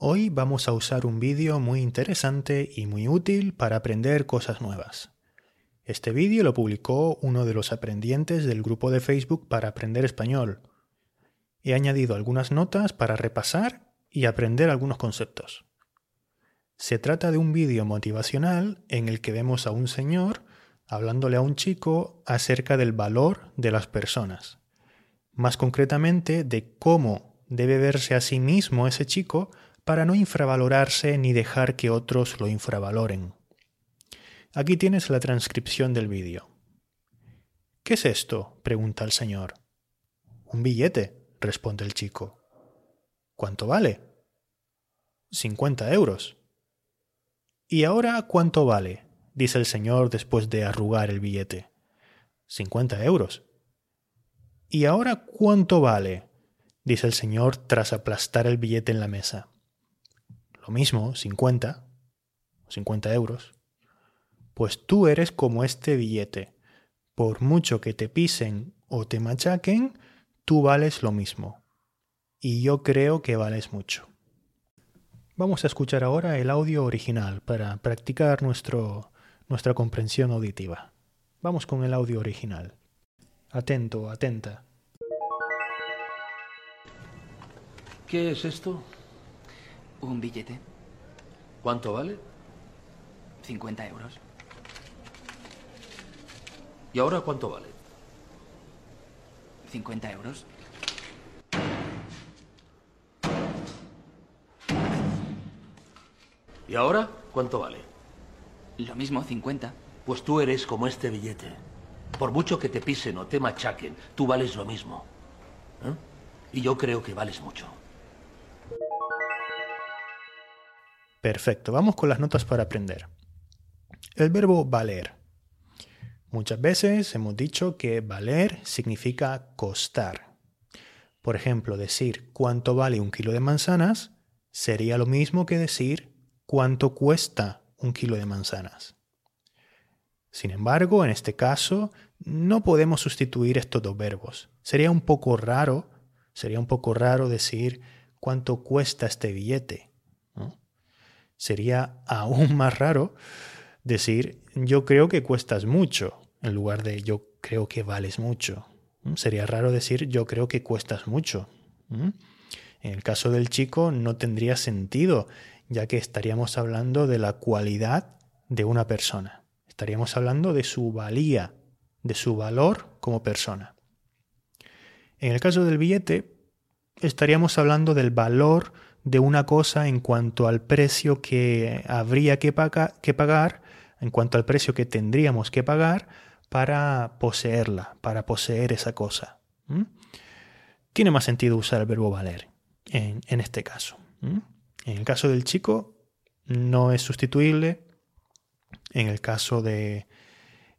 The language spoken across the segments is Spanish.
Hoy vamos a usar un vídeo muy interesante y muy útil para aprender cosas nuevas. Este vídeo lo publicó uno de los aprendientes del grupo de Facebook para aprender español. He añadido algunas notas para repasar y aprender algunos conceptos. Se trata de un vídeo motivacional en el que vemos a un señor hablándole a un chico acerca del valor de las personas. Más concretamente de cómo debe verse a sí mismo ese chico para no infravalorarse ni dejar que otros lo infravaloren. Aquí tienes la transcripción del vídeo. ¿Qué es esto? pregunta el señor. Un billete, responde el chico. ¿Cuánto vale? Cincuenta euros. ¿Y ahora cuánto vale? dice el señor después de arrugar el billete. Cincuenta euros. ¿Y ahora cuánto vale? dice el señor tras aplastar el billete en la mesa lo mismo, 50, 50 euros, pues tú eres como este billete. Por mucho que te pisen o te machaquen, tú vales lo mismo. Y yo creo que vales mucho. Vamos a escuchar ahora el audio original para practicar nuestro, nuestra comprensión auditiva. Vamos con el audio original. Atento, atenta. ¿Qué es esto? Un billete. ¿Cuánto vale? 50 euros. ¿Y ahora cuánto vale? 50 euros. ¿Y ahora cuánto vale? Lo mismo, 50. Pues tú eres como este billete. Por mucho que te pisen o te machaquen, tú vales lo mismo. ¿Eh? Y yo creo que vales mucho. Perfecto, vamos con las notas para aprender. El verbo valer. Muchas veces hemos dicho que valer significa costar. Por ejemplo, decir cuánto vale un kilo de manzanas sería lo mismo que decir cuánto cuesta un kilo de manzanas. Sin embargo, en este caso, no podemos sustituir estos dos verbos. Sería un poco raro, sería un poco raro decir cuánto cuesta este billete sería aún más raro decir yo creo que cuestas mucho en lugar de yo creo que vales mucho. ¿Mm? Sería raro decir yo creo que cuestas mucho. ¿Mm? En el caso del chico no tendría sentido, ya que estaríamos hablando de la cualidad de una persona. Estaríamos hablando de su valía, de su valor como persona. En el caso del billete, estaríamos hablando del valor de una cosa en cuanto al precio que habría que, pagar, en cuanto al precio que tendríamos que pagar para poseerla, para poseer esa cosa. Tiene más sentido usar el verbo valer en, este caso. En el caso del chico no es sustituible. En el caso de,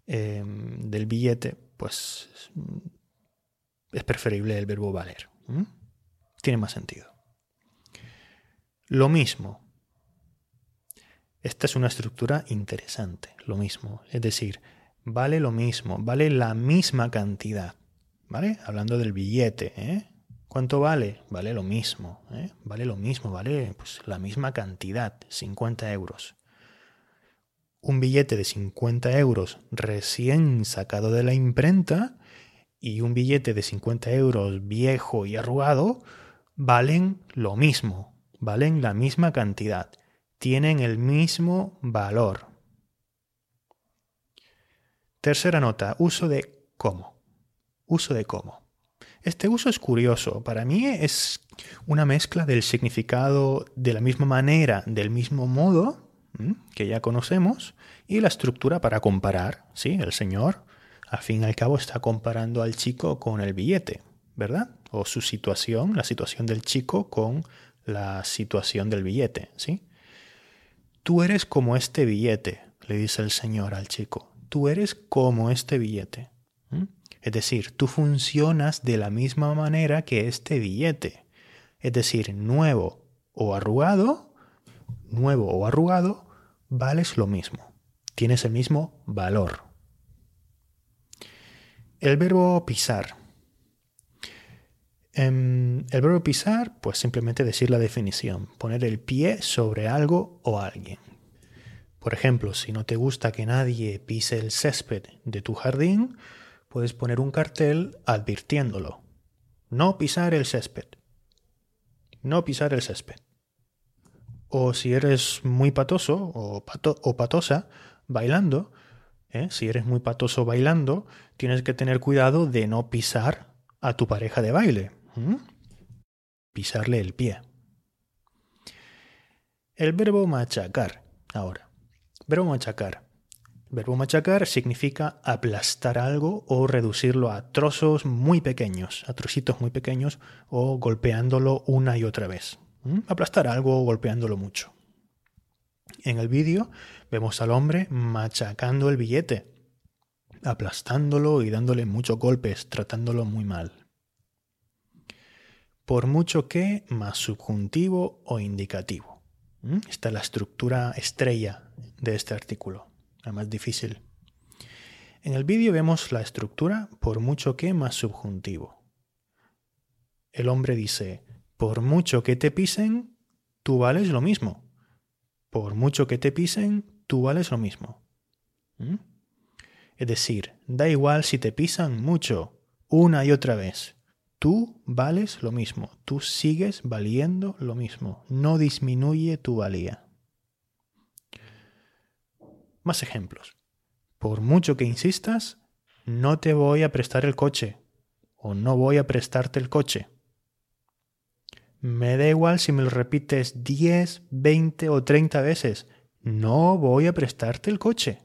em, del billete, pues es preferible el verbo valer. Tiene más sentido. Lo mismo. Esta es una estructura interesante, lo mismo. Es decir, vale lo mismo, vale la misma cantidad. ¿Vale? Hablando del billete, ¿eh? ¿Cuánto vale? Vale lo mismo, ¿eh? Vale lo mismo, vale pues, la misma cantidad, 50 euros. Un billete de 50 euros recién sacado de la imprenta y un billete de 50 euros viejo y arrugado valen lo mismo, valen la misma cantidad, tienen el mismo valor. Tercera nota, uso de cómo. Uso de cómo. Este uso es curioso. Para mí es una mezcla del significado de la misma manera, del mismo modo, que ya conocemos, y la estructura para comparar. ¿sí? El señor, al fin y al cabo, está comparando al chico con el billete, ¿verdad? O su situación, la situación del chico con la situación del billete, ¿sí? Tú eres como este billete, le dice el Señor al chico. Tú eres como este billete. Es decir, tú funcionas de la misma manera que este billete. Es decir, nuevo o arrugado, nuevo o arrugado, vales lo mismo. Tienes el mismo valor. El verbo pisar. Em, el verbo pisar, pues simplemente decir la definición, poner el pie sobre algo o alguien. Por ejemplo, si no te gusta que nadie pise el césped de tu jardín, puedes poner un cartel advirtiéndolo. No pisar el césped. No pisar el césped. O si eres muy patoso o, o patosa bailando, ¿eh? si eres muy patoso bailando, tienes que tener cuidado de no pisar a tu pareja de baile. Pisarle el pie. El verbo machacar. Ahora, verbo machacar. Verbo machacar significa aplastar algo o reducirlo a trozos muy pequeños, a trocitos muy pequeños o golpeándolo una y otra vez. Aplastar algo o golpeándolo mucho. En el vídeo vemos al hombre machacando el billete, aplastándolo y dándole muchos golpes, tratándolo muy mal. Por mucho que más subjuntivo o indicativo. Esta es la estructura estrella de este artículo la más difícil. En el vídeo vemos la estructura por mucho que más subjuntivo. El hombre dice, por mucho que te pisen, tú vales lo mismo. Por mucho que te pisen, tú vales lo mismo. ¿Mm? Es decir, da igual si te pisan mucho, una y otra vez. Tú vales lo mismo, tú sigues valiendo lo mismo, no disminuye tu valía. Más ejemplos. Por mucho que insistas, no te voy a prestar el coche o no voy a prestarte el coche. Me da igual si me lo repites 10, 20 o 30 veces. No voy a prestarte el coche.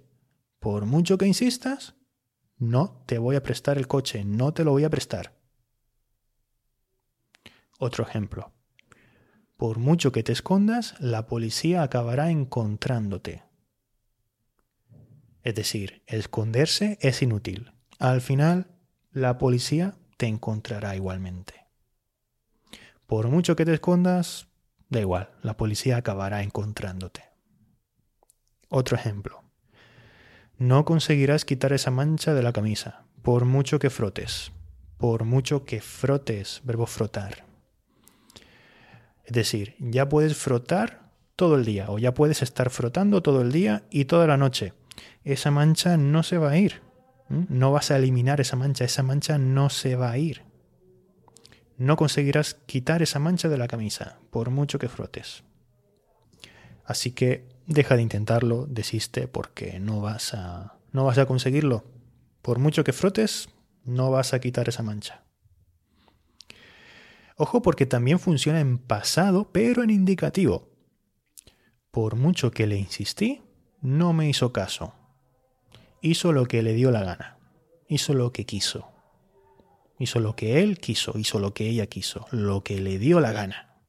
Por mucho que insistas, no te voy a prestar el coche, no te lo voy a prestar. Otro ejemplo. Por mucho que te escondas, la policía acabará encontrándote. Es decir, esconderse es inútil. Al final, la policía te encontrará igualmente. Por mucho que te escondas, da igual, la policía acabará encontrándote. Otro ejemplo. No conseguirás quitar esa mancha de la camisa, por mucho que frotes. Por mucho que frotes, verbo frotar. Es decir, ya puedes frotar todo el día o ya puedes estar frotando todo el día y toda la noche esa mancha no se va a ir. No vas a eliminar esa mancha, esa mancha no se va a ir. No conseguirás quitar esa mancha de la camisa, por mucho que frotes. Así que deja de intentarlo, desiste, porque no vas a, no vas a conseguirlo. Por mucho que frotes, no vas a quitar esa mancha. Ojo porque también funciona en pasado, pero en indicativo. Por mucho que le insistí, no me hizo caso. Hizo lo que le dio la gana, hizo lo que quiso, hizo lo que él quiso, hizo lo que ella quiso, lo que le dio la gana.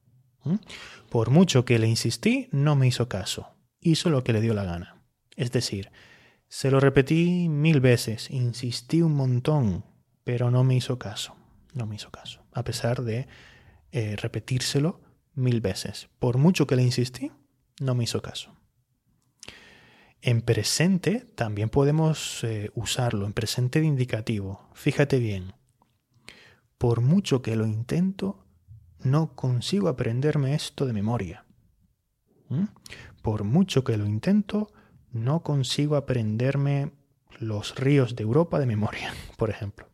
Por mucho que le insistí, no me hizo caso, hizo lo que le dio la gana. Es decir, se lo repetí mil veces, insistí un montón, pero no me hizo caso, no me hizo caso, a pesar de eh, repetírselo mil veces. Por mucho que le insistí, no me hizo caso. En presente también podemos eh, usarlo, en presente de indicativo. Fíjate bien, por mucho que lo intento, no consigo aprenderme esto de memoria. ¿Mm? Por mucho que lo intento, no consigo aprenderme los ríos de Europa de memoria, por ejemplo.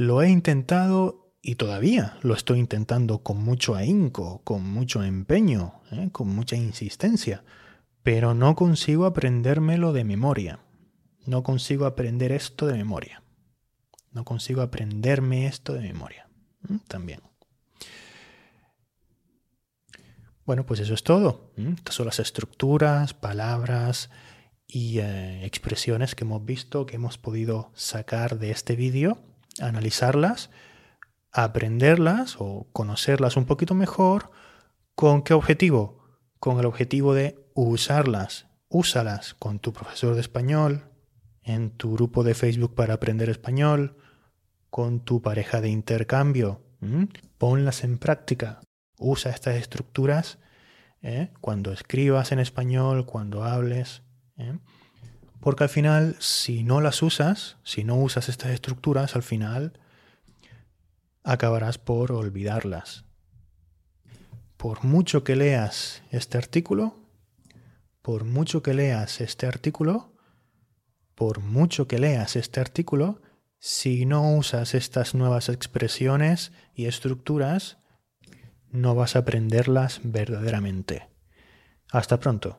Lo he intentado y todavía lo estoy intentando con mucho ahínco, con mucho empeño, ¿eh? con mucha insistencia pero no consigo aprendérmelo de memoria. No consigo aprender esto de memoria. No consigo aprenderme esto de memoria. También. Bueno, pues eso es todo. Estas son las estructuras, palabras y eh, expresiones que hemos visto, que hemos podido sacar de este vídeo, analizarlas aprenderlas o conocerlas un poquito mejor. ¿Con qué objetivo? Con el objetivo de usarlas. Úsalas con tu profesor de español, en tu grupo de Facebook para aprender español, con tu pareja de intercambio. Ponlas en práctica. Usa estas estructuras ¿eh? cuando escribas en español, cuando hables. ¿eh? Porque al final, si no las usas, si no usas estas estructuras, al final acabarás por olvidarlas. Por mucho que leas este artículo, por mucho que leas este artículo, por mucho que leas este artículo, si no usas estas nuevas expresiones y estructuras, no vas a aprenderlas verdaderamente. Hasta pronto.